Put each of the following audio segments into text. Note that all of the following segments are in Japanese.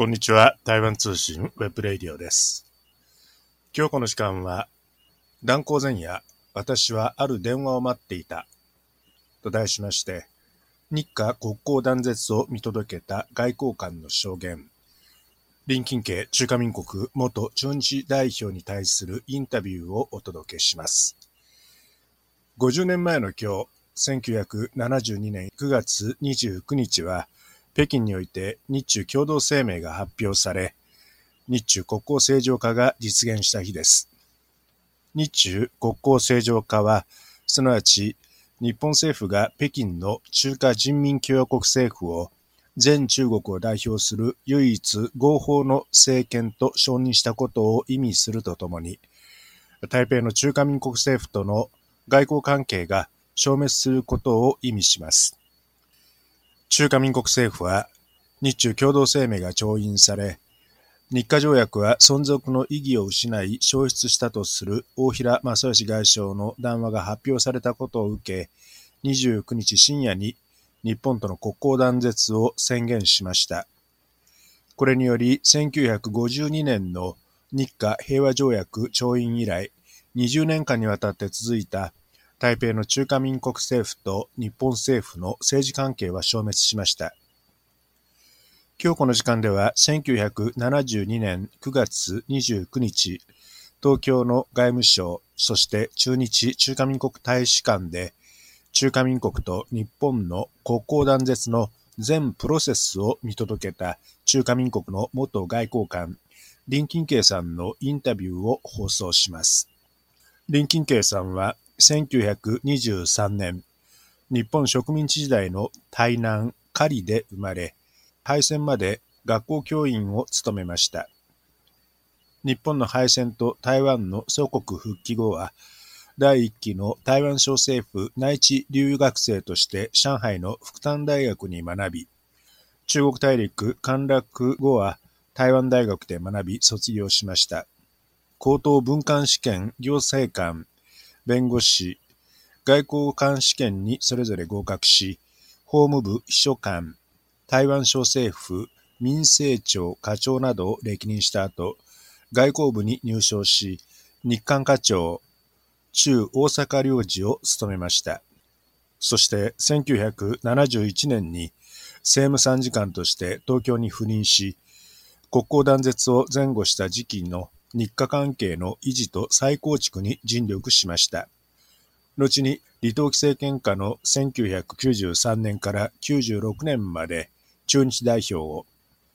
こんにちは。台湾通信ウェブレディオです。今日この時間は、断交前夜、私はある電話を待っていた。と題しまして、日華国交断絶を見届けた外交官の証言、林金莖中華民国元駐日代表に対するインタビューをお届けします。50年前の今日、1972年9月29日は、北京において日中共同声明が発表され、日中国交正常化が実現した日です。日中国交正常化は、すなわち日本政府が北京の中華人民共和国政府を全中国を代表する唯一合法の政権と承認したことを意味するとともに、台北の中華民国政府との外交関係が消滅することを意味します。中華民国政府は日中共同声明が調印され、日華条約は存続の意義を失い消失したとする大平正義外相の談話が発表されたことを受け、29日深夜に日本との国交断絶を宣言しました。これにより1952年の日華平和条約調印以来、20年間にわたって続いた台北の中華民国政府と日本政府の政治関係は消滅しました。今日この時間では1972年9月29日、東京の外務省、そして中日中華民国大使館で中華民国と日本の国交断絶の全プロセスを見届けた中華民国の元外交官、林金慶さんのインタビューを放送します。林金慶さんは1923年、日本植民地時代の台南、狩で生まれ、敗戦まで学校教員を務めました。日本の敗戦と台湾の祖国復帰後は、第一期の台湾小政府内地留学生として上海の福旦大学に学び、中国大陸陥落後は台湾大学で学び卒業しました。高等文官試験、行政官、弁護士、外交官試験にそれぞれ合格し、法務部秘書官、台湾小政府民政庁課長などを歴任した後、外交部に入省し、日韓課長、中大阪領事を務めました。そして1971年に政務参事官として東京に赴任し、国交断絶を前後した時期の日韓関係の維持と再構築に尽力しました。後に李登輝政権下の1993年から96年まで中日代表を、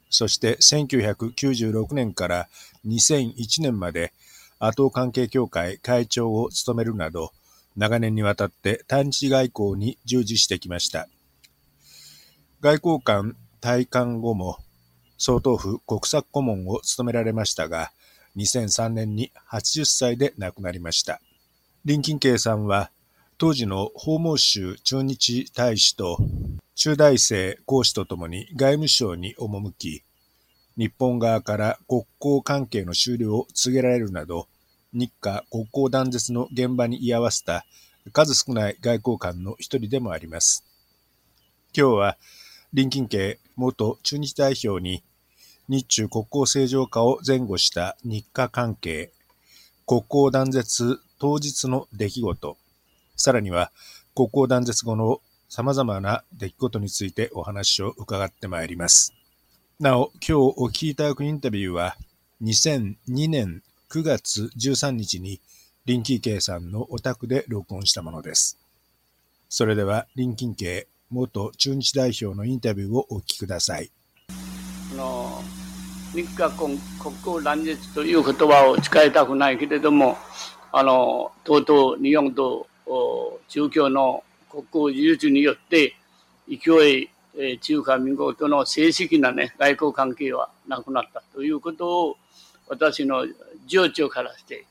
そして1996年から2001年まで阿東関係協会会長を務めるなど、長年にわたって対日外交に従事してきました。外交官退官後も総統府国策顧問を務められましたが、2003年に80歳で亡くなりました。林金慶さんは、当時の法務州駐日大使と中大生講師とともに外務省に赴き、日本側から国交関係の終了を告げられるなど、日華国交断絶の現場に居合わせた数少ない外交官の一人でもあります。今日は、林近慶元中日代表に日中国交正常化を前後した日華関係、国交断絶当日の出来事、さらには国交断絶後の様々な出来事についてお話を伺ってまいります。なお、今日お聞きいただくインタビューは、2002年9月13日に林金慶さんのお宅で録音したものです。それでは、林金慶元中日代表のインタビューをお聞きください。の日韓国交断絶という言葉を使いたくないけれども、あの、とうとう日本と中共の国交技術によって勢い、え中華民国との正式なね、外交関係はなくなったということを私の情緒からして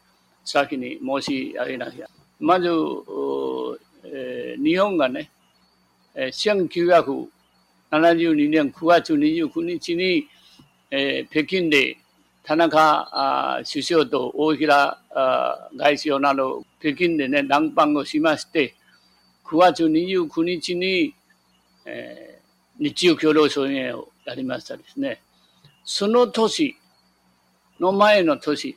先に申し上げなきゃ。まず、えー、日本がね、72年9月29日に、えー、北京で田中首相と大平外相など北京でね、談判をしまして、9月29日に、えー、日中共同宣言をやりましたですね。その年の前の年、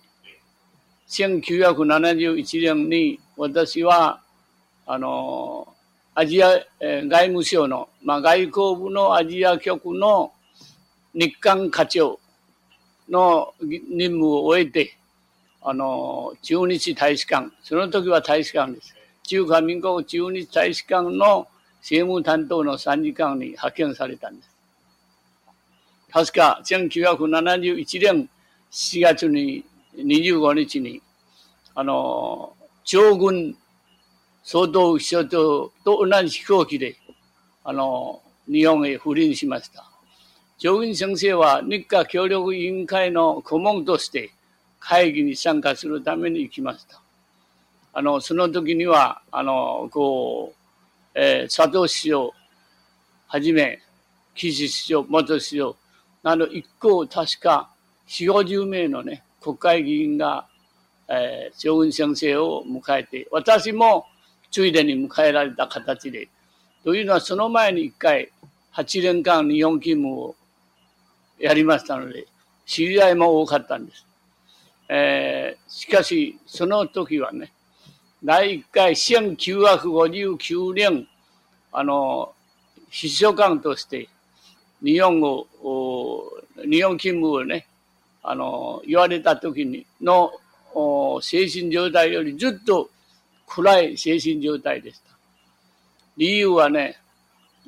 1971年に私は、あの、アジア、えー、外務省の、まあ、外交部のアジア局の日韓課長の任務を終えて、あの、中日大使館、その時は大使館です。中華民国中日大使館の政務担当の参事官に派遣されたんです。確か1971年7月に25日に、あの、将軍総統秘書長と同じ飛行機で、あの、日本へ赴任しました。上院先生は日華協力委員会の顧問として会議に参加するために行きました。あの、その時には、あの、こう、えー、佐藤市長はじめ、岸市長、元市長、など一行確か4、50名のね、国会議員が、えー、上院先生を迎えて、私もついでに迎えられた形で、というのはその前に一回、8年間日本勤務をやりましたので、知り合いも多かったんです。えー、しかし、その時はね、第1回1959年、あの、秘書官として日本語、日本勤務をね、あの、言われた時にの精神状態よりずっと暗い精神状態でした。理由はね、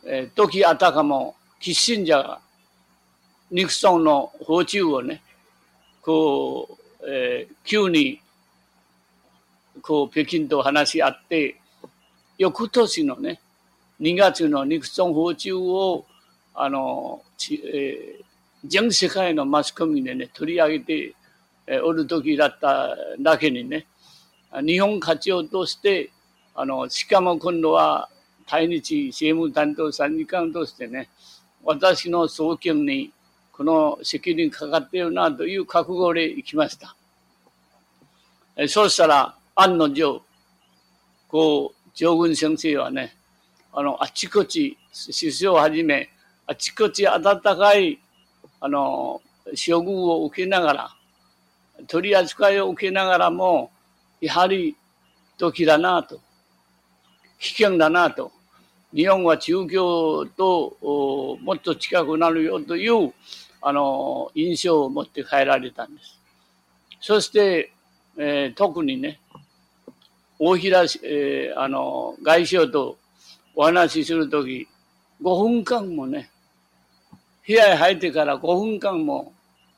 え、時あたかもキッシンジャーがニクソンの訪中をね、こう、えー、急に、こう、北京と話し合って、翌年のね、2月のニクソン訪中を、あの、えー、全世界のマスコミでね、取り上げて、え、おる時だっただけにね、日本課長として、あの、しかも今度は対日政務担当参事官としてね、私の総研にこの責任かかっているなという覚悟で行きました。えそうしたら、案の定、こう、上軍先生はね、あの、あちこち、首相をはじめ、あちこち温かい、あの、処遇を受けながら、取り扱いを受けながらも、やはり時だなと、危険だなと、日本は中共ともっと近くなるよという、あの、印象を持って帰られたんです。そして、えー、特にね、大平、えー、あの、外相とお話しするとき、5分間もね、部屋へ入ってから5分間も、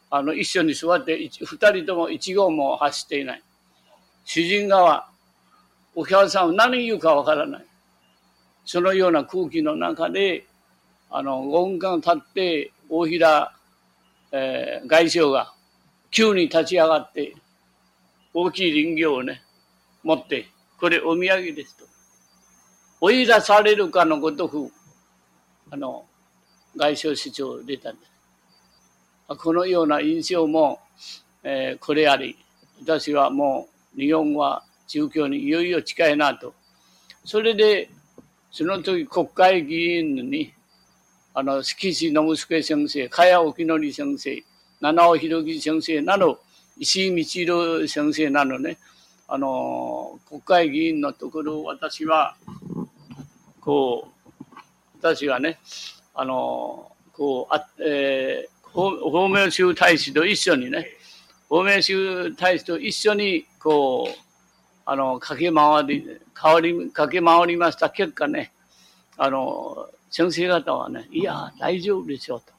あの、一緒に座って、二人とも一号も走っていない。主人側、お客さんは何言うかわからない。そのような空気の中で、あの、5分間経って、大平、えー、外相が急に立ち上がって、大きい林業をね、持って、これお土産ですと。追い出されるかのごとく、あの、外相市長出たんです。このような印象も、えー、これあり、私はもう日本は中共にいよいよ近いなと。それで、その時国会議員に、あの、敷地信介先生、茅沖則先生、七尾博樹先生など、石井道郎先生などね、あの、国会議員のところ私は、こう、私はね、あの、こう、あえー、法明州大使と一緒にね、法明州大使と一緒にこう、あの、駆け回り、変わり、駆け回りました結果ね、あの、先生方はね、いや、大丈夫でしょうと。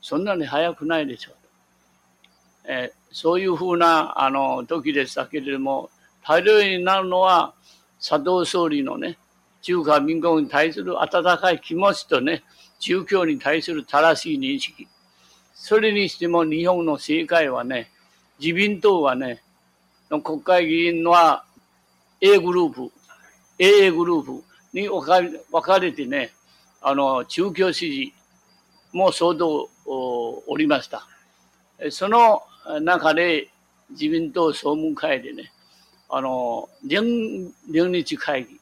そんなに早くないでしょうと。えー、そういうふうな、あの、時でしたけれども、大量になるのは、佐藤総理のね、中華民国に対する温かい気持ちとね、中共に対する正しい認識。それにしても日本の政界はね、自民党はね、国会議員は A グループ、AA グループに分か分かれてね、あの、中共支持も相当おりました。その中で自民党総務会でね、あの、連連日会議、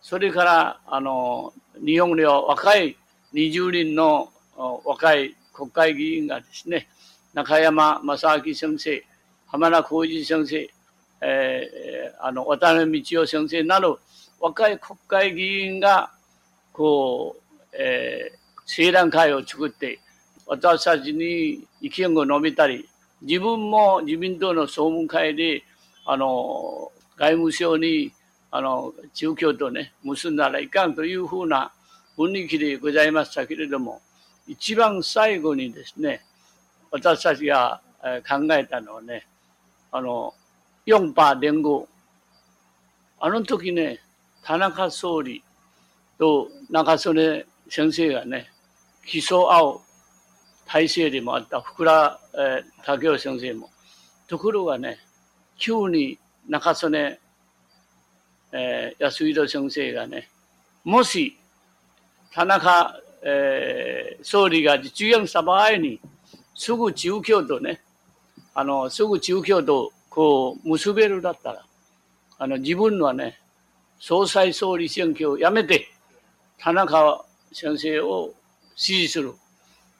それから、あの、日本では若い20人の若い国会議員がですね、中山正明先生、浜田浩二先生、えー、あの渡辺道夫先生など若い国会議員がこう、えー、青団会を作って私たちに意見を述べたり自分も自民党の総務会であの外務省にあの中京とね結んだらいかんというふうな雰囲気でございましたけれども一番最後にですね私たちが考えたのはねあの4波連合。あの時ね田中総理と中曽根先生がね競い合う体制でもあった福良、えー、武雄先生も。ところがね急に中曽根、えー、安井先生がねもし田中、えー、総理が実現した場合にすぐ中京とねあのすぐ中京とこう結べるだったらあの自分はね総裁総理選挙をやめて田中先生を支持する。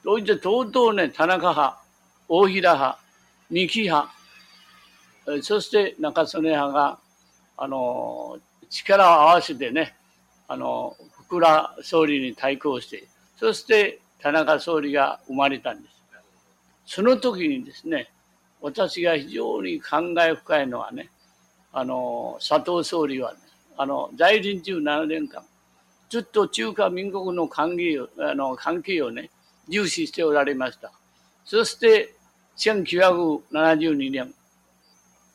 といってとうとうね、田中派、大平派、三木派、そして中曽根派が、あの、力を合わせてね、あの、福良総理に対抗して、そして田中総理が生まれたんです。その時にですね、私が非常に感慨深いのはね、あの、佐藤総理はね、あの、在任中7年間、ずっと中華民国の関係を、あの、関係をね、重視しておられました。そして、1972年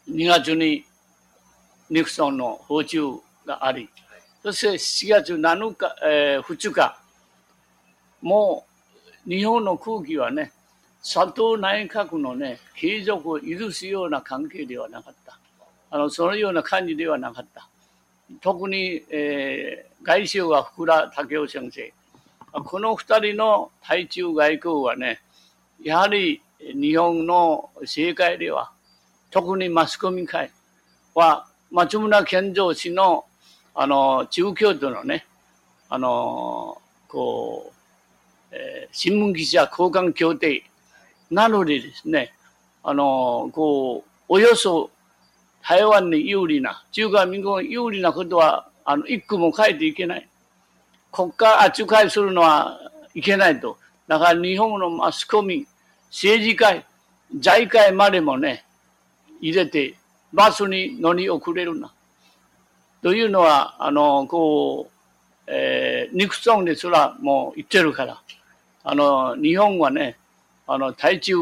2月にニクソンの訪中があり、そして7月7日、えー、2日、もう日本の空気はね、佐藤内閣のね、継続を許すような関係ではなかった。あの、そのような感じではなかった。特に、えー、外相が福田武雄先生。この二人の対中外交はね、やはり日本の政界では、特にマスコミ界は、松村健三氏の、あの、中京都のね、あの、こう、えー、新聞記者交換協定なのでですね、あの、こう、およそ台湾に有利な、中華民国に有利なことは、あの、一句も書いていけない。国家扱いするのはいけないと。だから日本のマスコミ、政治界、財界までもね、入れて、バスに乗り遅れるな。というのは、あの、こう、えー、ニクソンですらもう言ってるから、あの、日本はね、あの、対中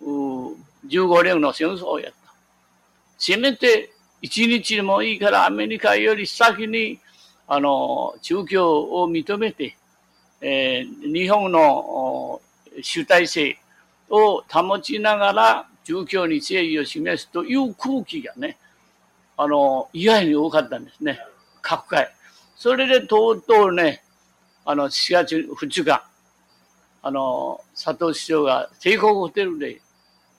15年の戦争をやった。せめて一日もいいからアメリカより先にあの、中共を認めて、えー、日本の主体性を保ちながら中共に誠意を示すという空気がね、あの、意外に多かったんですね。各界。それでとうとうね、あの、4月2日、あの、佐藤市長が帝国ホテルで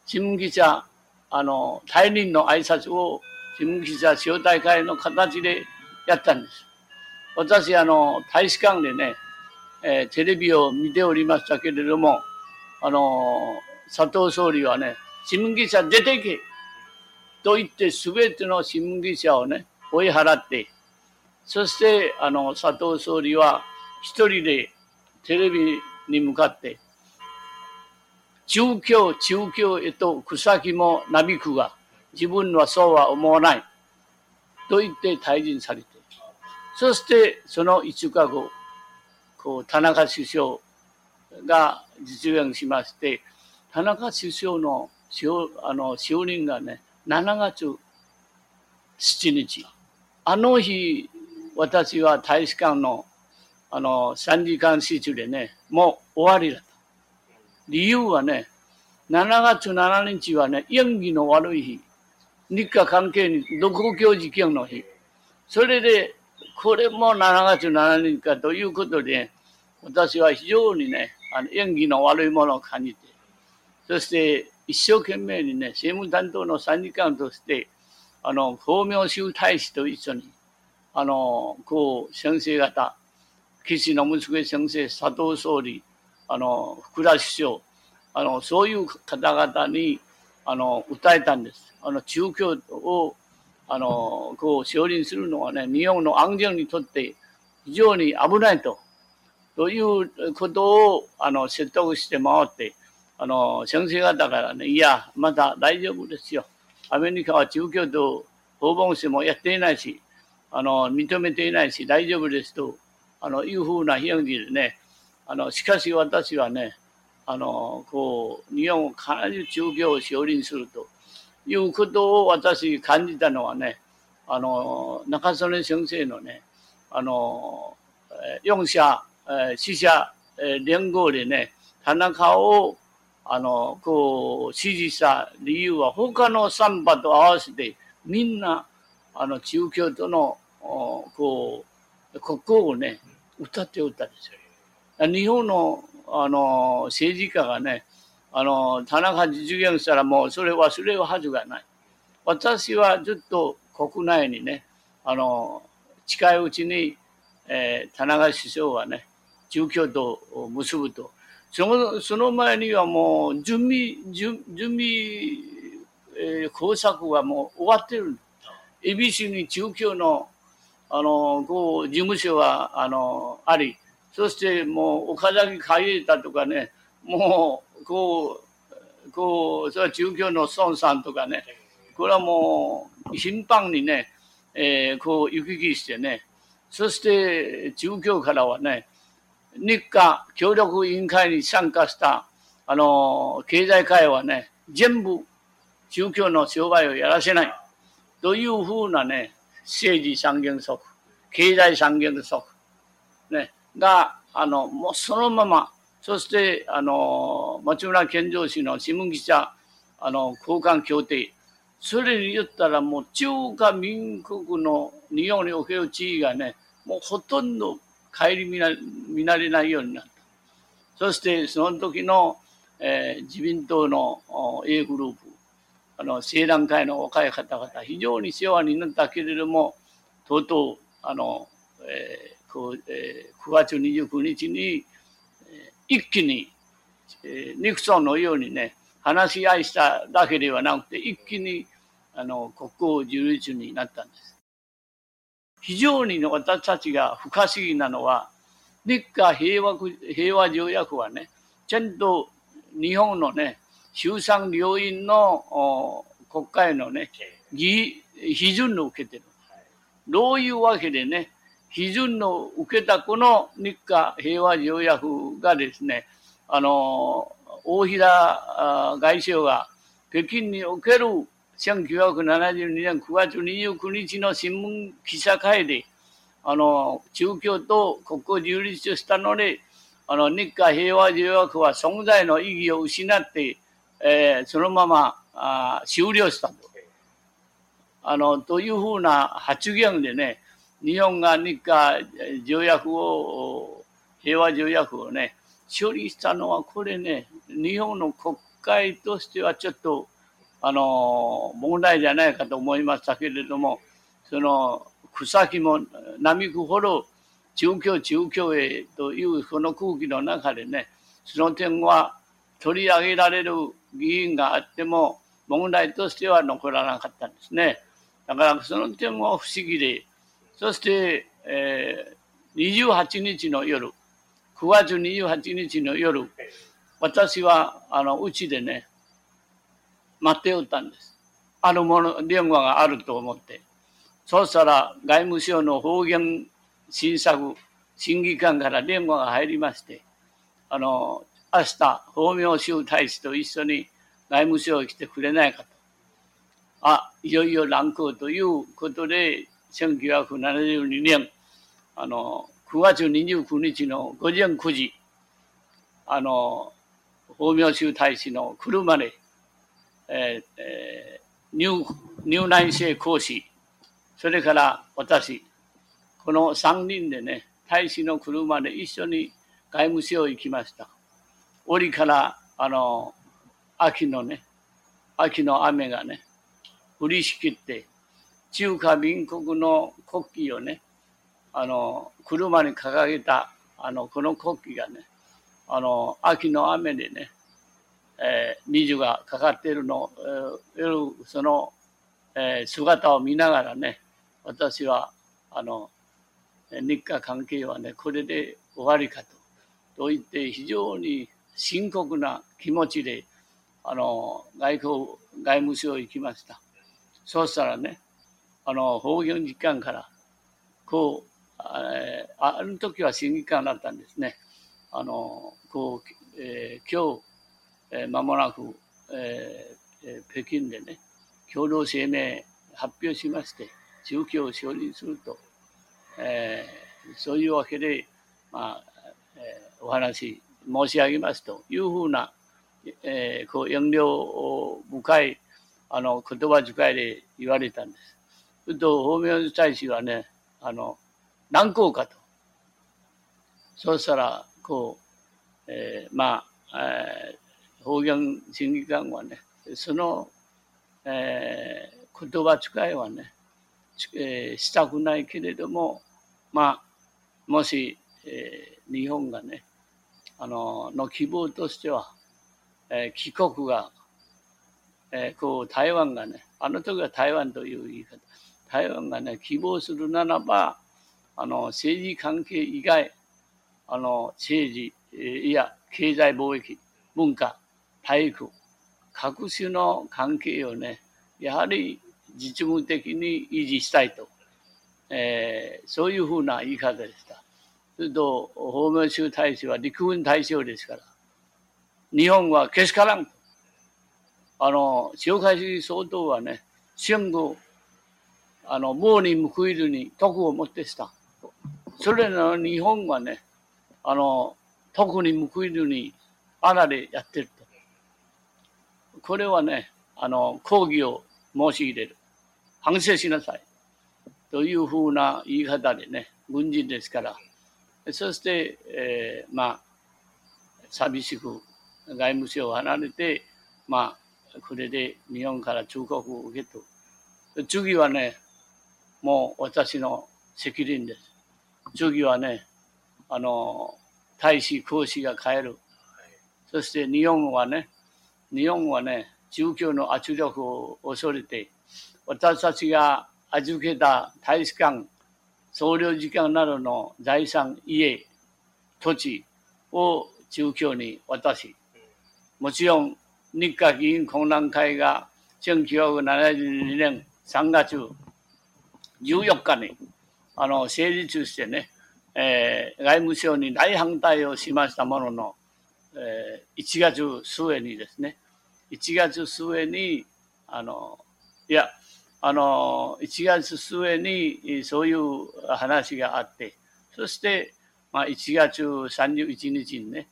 新聞記者、あの、退任の挨拶を新聞記者招待会の形でやったんです。私、あの、大使館でね、えー、テレビを見ておりましたけれども、あの、佐藤総理はね、新聞記者出てけと言ってすべての新聞記者をね、追い払って、そして、あの、佐藤総理は一人でテレビに向かって、中京、中京へと草木もなびくが、自分はそうは思わない。と言って退陣されて、そしてその5日後、こう田中首相が実現しまして、田中首相のあの就任がね、7月7日。あの日、私は大使館のあの3時間室でね、もう終わりだと。理由はね、7月7日はね、演技の悪い日。日韓関係に独協事件の日。それでこれも7月7日かということで、私は非常にね、あの演技の悪いものを感じて、そして一生懸命にね、政務担当の参事官として、あの、法明州大使と一緒に、あの、こう、先生方、岸信介先生、佐藤総理、あの、福田首相、あの、そういう方々に、あの、訴えたんです。あの、中教を、あの、こう、承認するのはね、日本の安全にとって非常に危ないと。ということを、あの、説得して回って、あの、先生方からね、いや、まだ大丈夫ですよ。アメリカは中教と訪問してもやっていないし、あの、認めていないし、大丈夫ですと、あの、いうふうな表現でね、あの、しかし私はね、あの、こう、日本を必ず中教を承認するということを私感じたのはね、あの、中曽根先生のね、あの、四社、死者連合でね、田中を、あの、こう、支持した理由は、他の三派と合わせて、みんな、あの、中教との、こう、国交をね、歌っておったんですよ。日本の、あの、政治家がね、あの、田中実現したらもうそれ忘れるはずがない。私はずっと国内にね、あの、近いうちに、えー、田中首相はね、住居と結ぶと。そのその前にはもう準備、準準備、えー、工作はもう終わってる。ABC に中京の、あの、こう、事務所は、あの、あり、そしてもう岡崎海江田とかね、もう、こう、こう、それは中京の孫さんとかね、これはもう、頻繁にね、えー、こう行き来してね、そして中京からはね、日韓協力委員会に参加した、あの、経済界はね、全部宗教の商売をやらせない。というふうなね、政治三原則、経済三原則、ね、が、あの、もうそのまま、そして、あの、町村健三氏の新聞記者、あの、交換協定、それに言ったらもう中華民国の日本における地位がね、もうほとんど顧みな見慣れないようになった。そしてその時の、えー、自民党の A グループ、あの、青団会の若い方々、非常に世話になったけれども、とうとう、あの、えーえー、9月29日に、一気に、えー、ニクソンのようにね、話し合いしただけではなくて、一気にあの国交樹立になったんです。非常に私たちが不可思議なのは、日華平和平和条約はね、ちゃんと日本のね、衆参両院の国会のね、議批准を受けてる。どういうわけでね、批准を受けたこの日華平和条約がですね、あの、大平外相が北京における1972年9月29日の新聞記者会で、あの、中共と国交樹立したので、あの、日華平和条約は存在の意義を失って、えー、そのままあ終了したと。あの、というふうな発言でね、日本が日華条約を、平和条約をね、処理したのはこれね、日本の国会としてはちょっとあの、問題じゃないかと思いましたけれども、その、草木も並くほど中京中京へというこの空気の中でね、その点は取り上げられる議員があっても問題としては残らなかったんですね。だからその点は不思議で、そして、えー、28日の夜、9月28日の夜、私はあのうちでね、待っておったんです。あるもの、電話があると思って。そうしたら外務省の方言審査部審議官から電話が入りまして、あの、明日、法明州大使と一緒に外務省へ来てくれないかと。あ、いよいよ乱行ということで、1972年、あの、9月29日の午前9時、あの、法明州大使の車でええ、入入内生講師、それから私、この3人でね、大使の車で一緒に外務省行きました。折から、あの、秋のね、秋の雨がね、降りしきって、中華民国の国旗をね、あの、車に掲げた、あの、この国旗がね、あの、秋の雨でね、えー、二がかかっているの、えー、その、えー、姿を見ながらね、私は、あの、日韓関係はね、これで終わりかと。と言って非常に深刻な気持ちで、あの、外交、外務省行きました。そうしたらね、あの、法行時間から、こう、ああの時は審議官だったんですね。あの、こう、えー、今日、えー、間もなく、えー、北京でね、共同声明発表しまして、宗教を承認すると、えー、そういうわけで、まあ、えー、お話申し上げますというふうな、えー、こう、遠慮深い、あの、言葉遣いで言われたんです。すると、法明大使はね、あの、何校かと。そうしたら、こう、えー、まあ、えー、方言審議官はね、その、えー、言葉遣いはね、えー、したくないけれども、まあ、もし、えー、日本がね、あの、の希望としては、えー、帰国が、え、こう、台湾がね、あの時は台湾という言い方、台湾がね、希望するならば、あの、政治関係以外、あの、政治、いや、経済貿易、文化、体育、各種の関係をね、やはり実務的に維持したいと、えー、そういうふうな言い方でした。すると、法務州大使は陸軍大将ですから、日本はけしからん。あの、蒋介石総統はね、戦後、あの、棒に報いるに徳をもってした。それの日本はね、あの、特に報いるに穴でやってると。これはね、あの、抗議を申し入れる。反省しなさい。というふうな言い方でね、軍人ですから。そして、えー、まあ、寂しく外務省を離れて、まあ、これで日本から忠告を受けと。次はね、もう私の責任です。次はね、あの、大使、公使が帰る。そして日本はね、日本はね、宗教の圧力を恐れて、私たちが預けた大使館、総領事館などの財産、家、土地を宗教に渡し、もちろん日華議員懇談会が1972年3月14日にあの成立してね、えー、外務省に大反対をしましたものの、えー、1月末にですね、1月末に、あの、いや、あの、1月末にそういう話があって、そして、まあ、1月31日にね、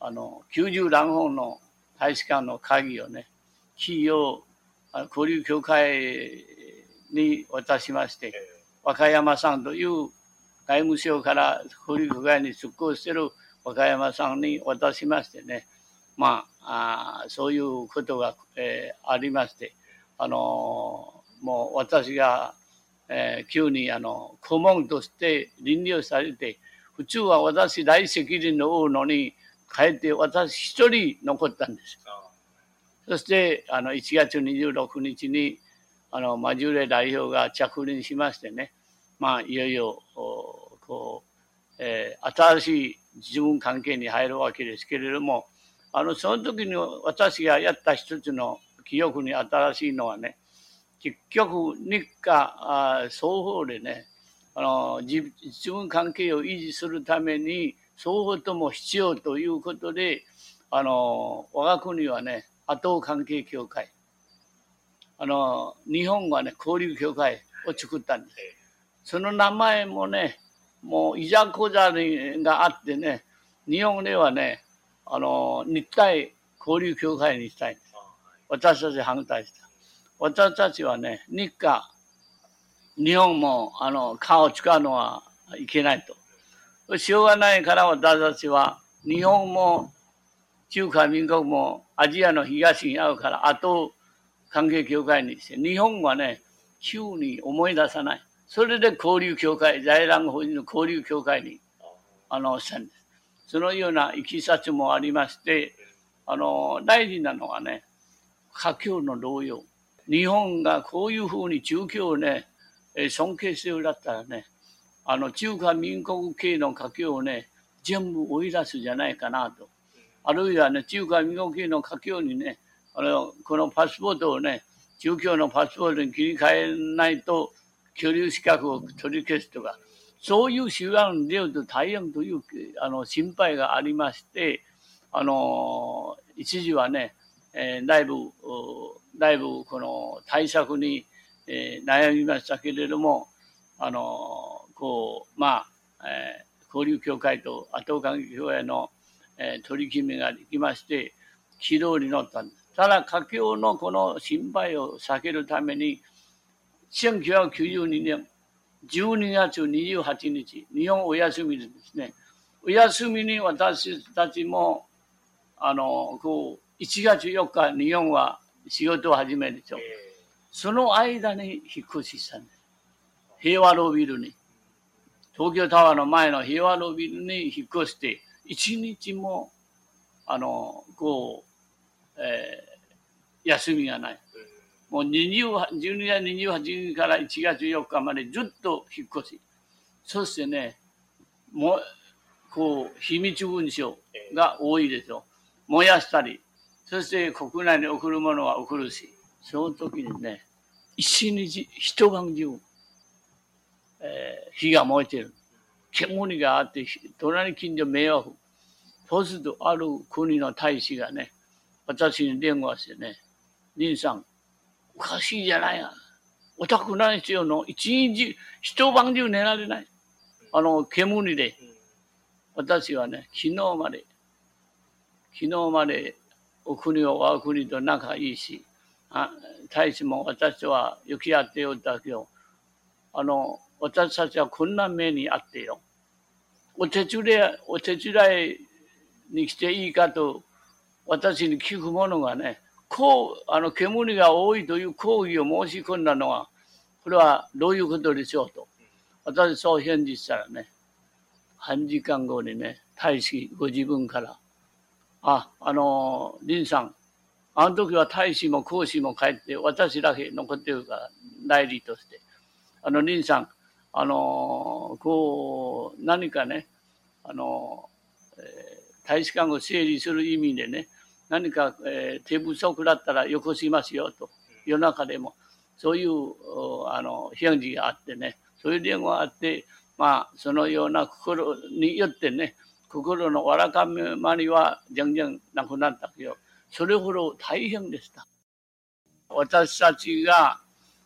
あの、90乱本の大使館の鍵をね、企業、交流協会に渡しまして、和歌山さんという外務省から交流協会に出向している和歌山さんに渡しましてね、まあ、あそういうことが、えー、ありまして、あのー、もう私が、えー、急にあの顧問として倫理をされて、普通は私大責任の負うのに、かえって私一人残ったんです。そして、あの、1月26日に、あの、マジュレ代表が着任しましてね、まあ、いよいよ、こう、えー、新しい自分関係に入るわけですけれども、あの、その時に私がやった一つの記憶に新しいのはね、結局、日韓双方でね、あの、自分関係を維持するために、双方とも必要ということで、あの、我が国はね、後関係協会、あの、日本はね、交流協会を作ったんです。その名前もね、もういざこざがあってね、日本ではね、あの、日体交流協会にしたいんです。私たち反対した。私たちはね、日韓、日本も、あの、顔を使うのはいけないと。しょうがないから私たちは、日本も中華民国もアジアの東にあるから、あと関係協会にして、日本はね、急に思い出さない。それで交流協会、在乱法人の交流協会に、あの、したんです。そのようないきさつもありまして、あの、大事なのはね、華僑の動揺。日本がこういうふうに中共をね、尊敬してるだったらね、あの、中華民国系の華僑をね、全部追い出すじゃないかなと。あるいはね、中華民国系の華僑にね、あの、このパスポートをね、中共のパスポートに切り替えないと、居留資格を取り消すとか、そういう手段でいうと大変というあの心配がありまして、あの一時はね、えー、だいぶ、だいぶこの対策に、えー、悩みましたけれども、あのこう、まあ、えー、交流協会と後関係協会の、えー、取り決めができまして、軌道に乗ったんです。ただ、家境のこの心配を避けるために、1992年12月28日、日本お休みでですね、お休みに私たちも、あの、こう、1月4日、日本は仕事を始めるでしょ。その間に引っ越ししたんです。平和ロービルに。東京タワーの前の平和ロービルに引っ越して、一日も、あの、こう、えー、休みがない。もう12月28日から1月4日までずっと引っ越し。そしてね、もう、こう、秘密文書が多いでしょ。燃やしたり、そして国内に送るものは送るし、その時にね、一日、一晩中、えー、火が燃えてる。煙があって、隣近所迷惑。そうすると、ある国の大使がね、私に電話してね、林さん、おかしいじゃないや。お宅なんですよの、一日、一晩中寝られない。あの、煙で。私はね、昨日まで、昨日までお国は我が国と仲いいし、あ大使も私は行き合っておったけど、あの、私たちはこんな目にあってよ。お手伝い、お手伝いに来ていいかと私に聞くものがね、こう、あの、煙が多いという抗議を申し込んだのは、これはどういうことでしょうと。私そう返事したらね、半時間後にね、大使ご自分から、あ、あの、林さん、あの時は大使も講師も帰って、私だけ残ってるから、代理として。あの、林さん、あの、こう、何かね、あの、えー、大使館を整理する意味でね、何か、えー、手不足だったらよこしますよと、夜中でも、そういうあの返事があってね、そういう電話があって、まあ、そのような心によってね、心のわらかめまりは全然なくなったけど、それほど大変でした。私たちが、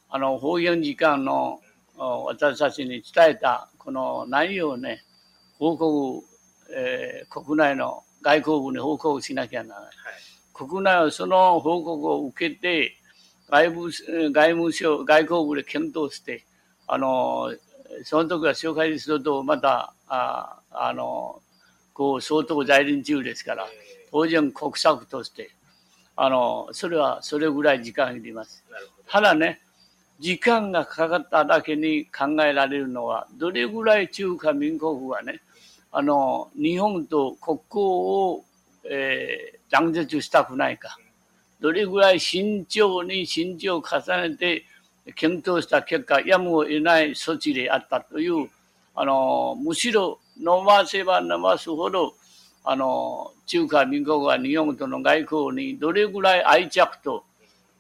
あの、方言時間の私たちに伝えたこの内容をね、報告、えー、国内の外交部に報告しなきゃならない。はい、国内はその報告を受けて、外部外務省、外交部で検討して、あの、その時は紹介すると、また、ああの、こう、相当在任中ですから、当然国策として、あの、それはそれぐらい時間がいります。ただね、時間がかかっただけに考えられるのは、どれぐらい中華民国はね、あの、日本と国交を、えー、断絶したくないか。どれぐらい慎重に慎重を重ねて検討した結果、やむを得ない措置であったという、あの、むしろ飲ませば飲ますほど、あの、中華民国は日本との外交にどれぐらい愛着と、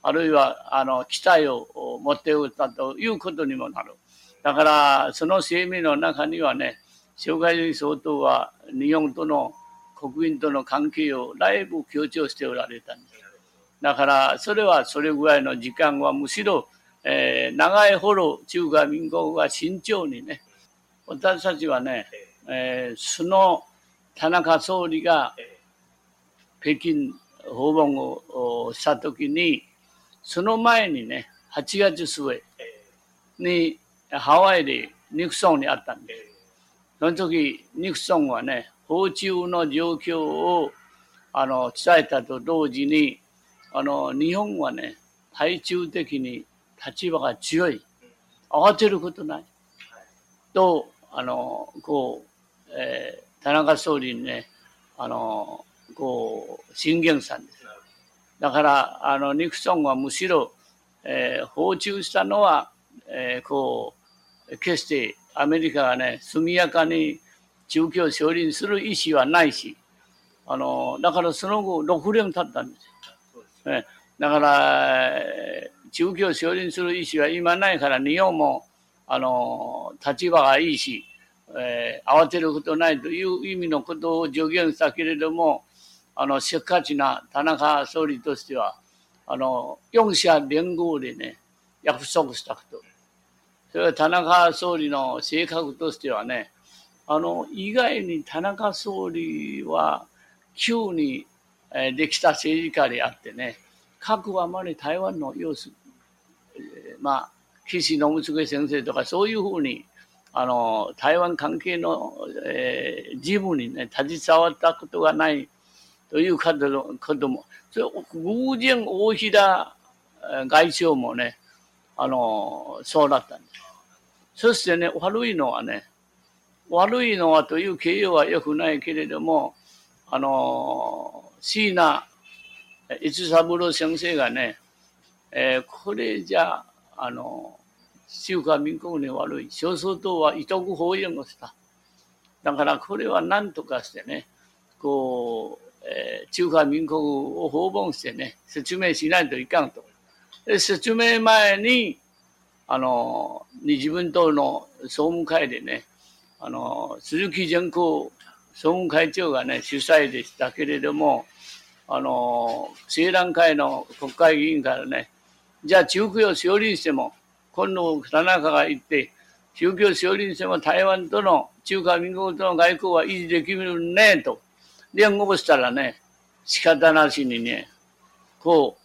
あるいは、あの、期待を持っておったということにもなる。だから、その声明の中にはね、障害主義総統は日本との国民との関係をだいぶ強調しておられたんです。だから、それはそれぐらいの時間はむしろ、えー、長いほど中華民国は慎重にね、私たちはね、えー、その田中総理が北京訪問をしたときに、その前にね、8月末にハワイでニクソンに会ったんです。その時、ニクソンはね、訪中の状況をあの伝えたと同時に、あの日本はね、対中的に立場が強い。慌てることない。と、あの、こう、えー、田中総理にね、あの、こう、進言したんです。だから、あの、ニクソンはむしろ、えー、訪中したのは、えー、こう、決してアメリカがね、速やかに中共を承認する意思はないし、あの、だからその後、6年経ったんですよ。ね、だから、中共を承認する意思は今ないから、日本も、あの、立場がいいし、えー、慌てることないという意味のことを助言したけれども、あの、せっかちな田中総理としては、あの、四者連合でね、約束したこと。それは田中総理の性格としてはね、あの、意外に田中総理は急に、できた政治家であってね、核はあまり台湾の様子、え、まあ、岸信介先生とかそういうふうにあの、台湾関係の、えー、事務にね、携わったことがないということも、それ偶然大平外相もね、あの、そうだったんです。そしてね、悪いのはね、悪いのはという形容は良くないけれども、あの、椎名一三郎先生がね、えー、これじゃ、あの、中華民国に悪い。少数党は遺徳法援をした。だからこれは何とかしてね、こう、えー、中華民国を訪問してね、説明しないといかんと。で説明前に、あの、自分党の総務会でね、あの、鈴木善光総務会長がね、主催でしたけれども、あの、青蘭会の国会議員からね、じゃあ中国を承認しても、今度田中が言って、宗教承認しても台湾との中華民国との外交は維持できるね、と。連合したらね、仕方なしにね、こう、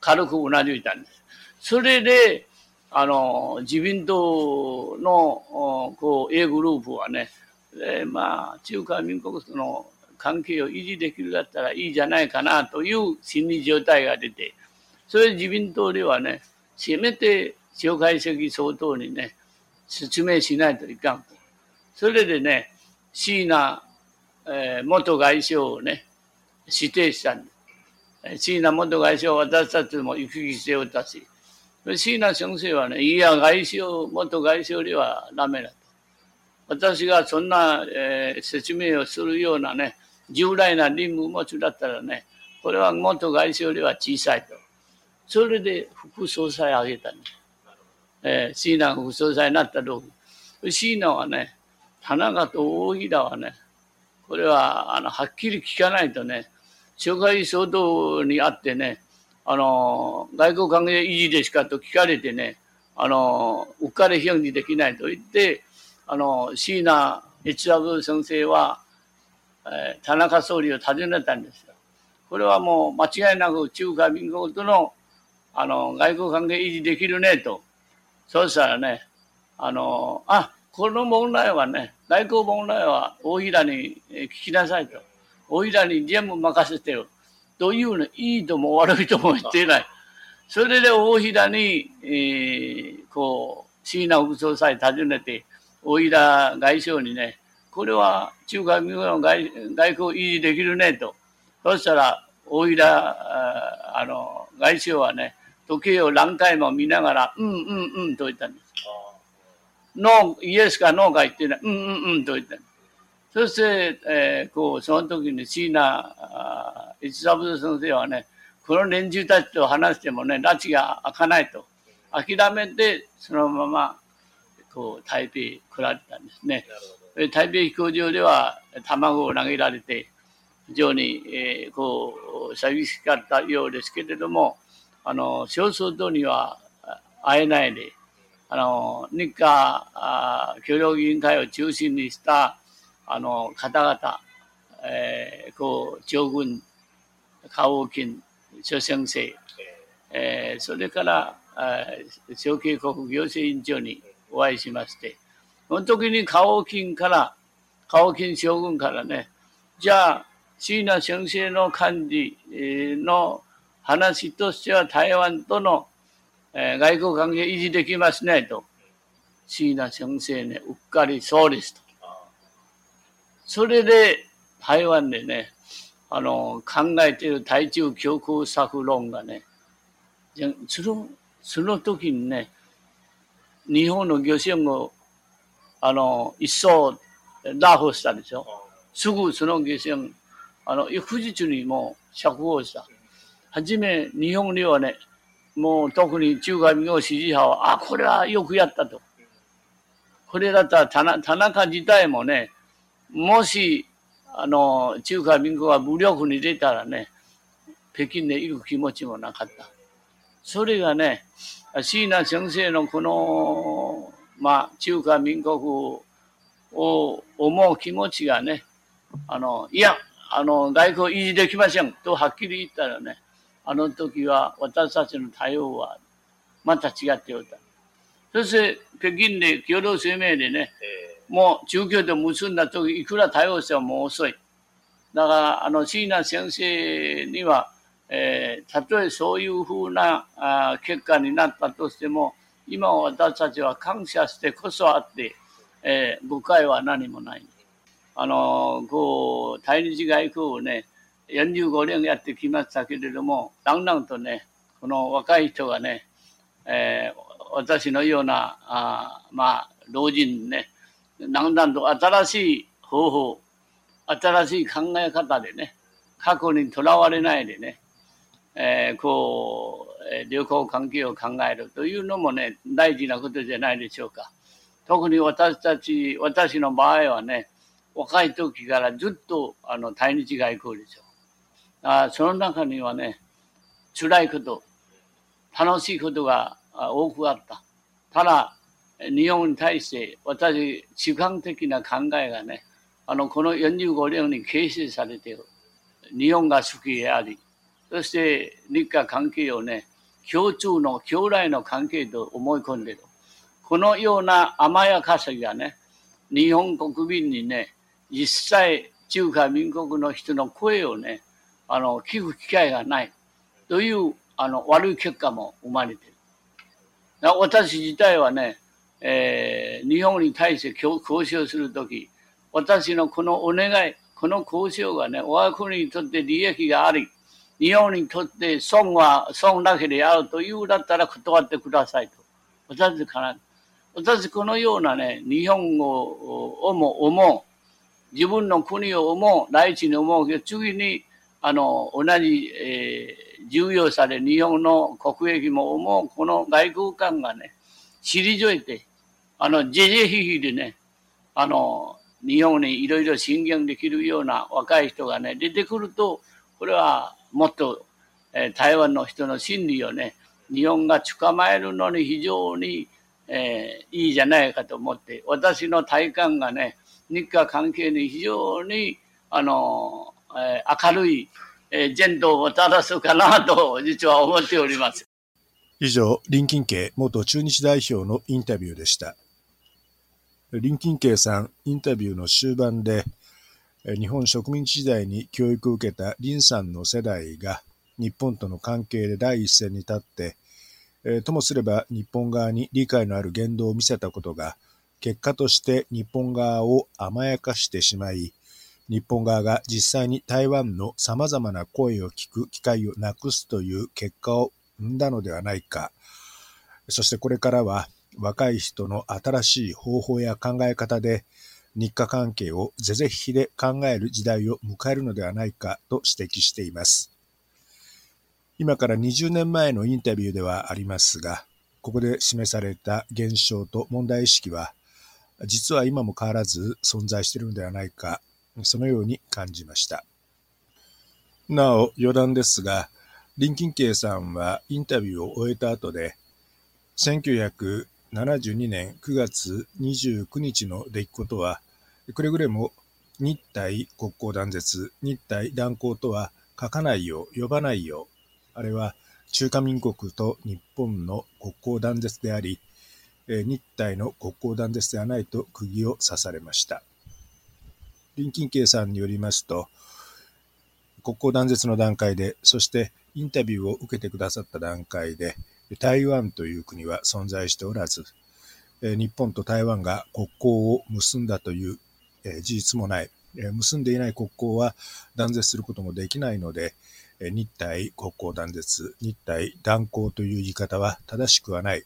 軽くうなずいたんです。それで、あの、自民党の、こう、A グループはね、えー、まあ、中華民国との関係を維持できるだったらいいじゃないかなという心理状態が出て、それで自民党ではね、せめて蒋介石総統にね、説明しないといかんと。それでね、椎名、えー、元外相をね、指定したんです。椎名元外相は私たちも行き来しておったし、椎名先生はね、いや、外相、元外相ではダメだと。私がそんな、えー、説明をするようなね、従来な任務持つだったらね、これは元外相では小さいと。それで副総裁を挙げたんです。えー、椎名副総裁になった時、椎名はね、田中と大平はね、これは、あの、はっきり聞かないとね、紹介総統に会ってね、あの、外交関係維持ですかと聞かれてね、あの、うっかり表示できないと言って、あの、椎名越学先生は、えー、田中総理を訪ねたんですよ。これはもう間違いなく中華民国との、あの、外交関係維持できるねと。そうしたらね、あの、あ、この問題はね、外交問題は大平に聞きなさいと。大平に全部任せてよ。というの、いいとも悪いとも言っていない。それで大平に、えー、こう、椎名副総裁訪ねて、大平外相にね、これは中華民国の外外交維持できるねと。そしたら、大平、あの、外相はね、時計を何回も見ながら、うんうんうんと言ったんです。ノー、イエスかノーか言ってない、うんうんうんと言ったんです。そして、えー、こう、その時に椎名一三郎先生はね、この連中たちと話してもね、拉致が開かないと。諦めて、そのまま、こう、台北来られたんですね。台北飛行場では卵を投げられて、非常に、えー、こう、寂しかったようですけれども、あの、少数党には会えないで、あの、日韓協力委員会を中心にした、あの、方々、えー、こう、長軍、カオキン、諸先生、えー、それから、小警国行政委員長にお会いしまして、その時にカオキンから、カオキン将軍からね、じゃあ、椎名先生の幹事の話としては台湾との、えー、外交関係維持できますねと。椎名先生ね、うっかりそうですと。それで台湾でね、あの、考えている対中強硬策論がね、その、その時にね、日本の漁船を、あの、一層拿捕したでしょ。すぐその漁船、あの、翌日にも釈放した。はじめ、日本にはね、もう特に中華民国支持派は、あ、これはよくやったと。これだったら田田中自体もね、もし、あの、中華民国が武力に出たらね、北京で行く気持ちもなかった。それがね、椎名先生のこの、まあ、中華民国を思う気持ちがね、あの、いや、あの、外交維持できませんとはっきり言ったらね、あの時は私たちの対応はまた違っておった。そして北京で共同声明でね、もう中共と結んだ時いくら対応してももう遅い。だから、あの、椎名先生には、えー、たとえそういうふうなあ結果になったとしても、今私たちは感謝してこそあって、えー、誤解は何もない。あの、こう、対日外交をね、45年やってきましたけれども、だんだんとね、この若い人がね、えー、私のような、あまあ、老人ね、だんだんと新しい方法、新しい考え方でね、過去にとらわれないでね、えー、こう、旅行関係を考えるというのもね、大事なことじゃないでしょうか。特に私たち、私の場合はね、若い時からずっとあの対日外交でしょ。あその中にはね、辛いこと、楽しいことが多くあった。ただ、日本に対して私、主観的な考えがね、あの、この45年に形成されている。日本が好きであり、そして日韓関係をね、共通の将来の関係と思い込んでいる。このような甘やかさがね、日本国民にね、実際中華民国の人の声をね、あの、聞く機会がないという、あの、悪い結果も生まれている。私自体はね、えー、日本に対して交渉するとき、私のこのお願い、この交渉がね、我が国にとって利益があり、日本にとって損は損だけであるというだったら断ってくださいと。私から、私このようなね、日本語をも思う、自分の国を思う、第一に思うけど、次にあの、同じ、えー、重要さで日本の国益も思う、この外交官がね、退いて、あの、じじひひでね、あの、日本にいろいろ進言できるような若い人がね、出てくると、これはもっと、えー、台湾の人の心理をね、日本が捕まえるのに非常に、えー、いいじゃないかと思って、私の体感がね、日韓関係に非常に、あの、えー、明るい、えー、ジェンドをたらすかなと、実は思っております。以上、林金慶元中日代表のインタビューでした。林金慶さん、インタビューの終盤で、日本植民地時代に教育を受けた林さんの世代が日本との関係で第一線に立って、えともすれば日本側に理解のある言動を見せたことが、結果として日本側を甘やかしてしまい、日本側が実際に台湾の様々な声を聞く機会をなくすという結果を生んだのではないか。そしてこれからは若い人の新しい方法や考え方で日韓関係を是々非々で考える時代を迎えるのではないかと指摘しています。今から20年前のインタビューではありますが、ここで示された現象と問題意識は、実は今も変わらず存在しているのではないかそのように感じました。なお、余談ですが、林金慶さんはインタビューを終えた後で、1972年9月29日の出来事は、くれぐれも日体国交断絶、日体断交とは書かないよう、呼ばないよう、あれは中華民国と日本の国交断絶であり、日体の国交断絶ではないと釘を刺されました。林金慶さんによりますと、国交断絶の段階で、そしてインタビューを受けてくださった段階で、台湾という国は存在しておらず、日本と台湾が国交を結んだという事実もない。結んでいない国交は断絶することもできないので、日体国交断絶、日体断交という言い方は正しくはない。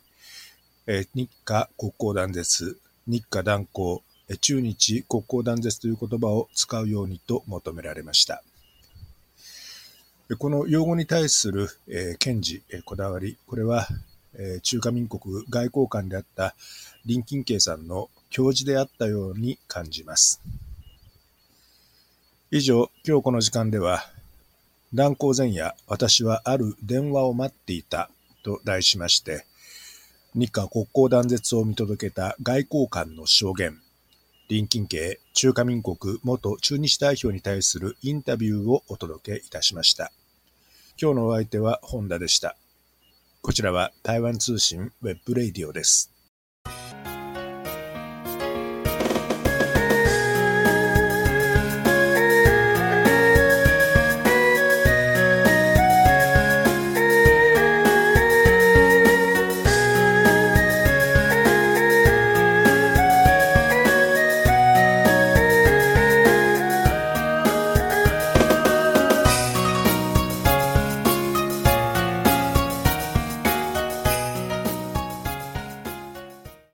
日華国交断絶、日華断交、中日国交断絶という言葉を使うようにと求められました。この用語に対する、えー、検事、えー、こだわり、これは、えー、中華民国外交官であった林金慶さんの教示であったように感じます。以上、今日この時間では、断交前夜、私はある電話を待っていたと題しまして、日華国交断絶を見届けた外交官の証言、林金莖中華民国元駐日代表に対するインタビューをお届けいたしました。今日のお相手は本田でした。こちらは台湾通信ウェブレイディオです。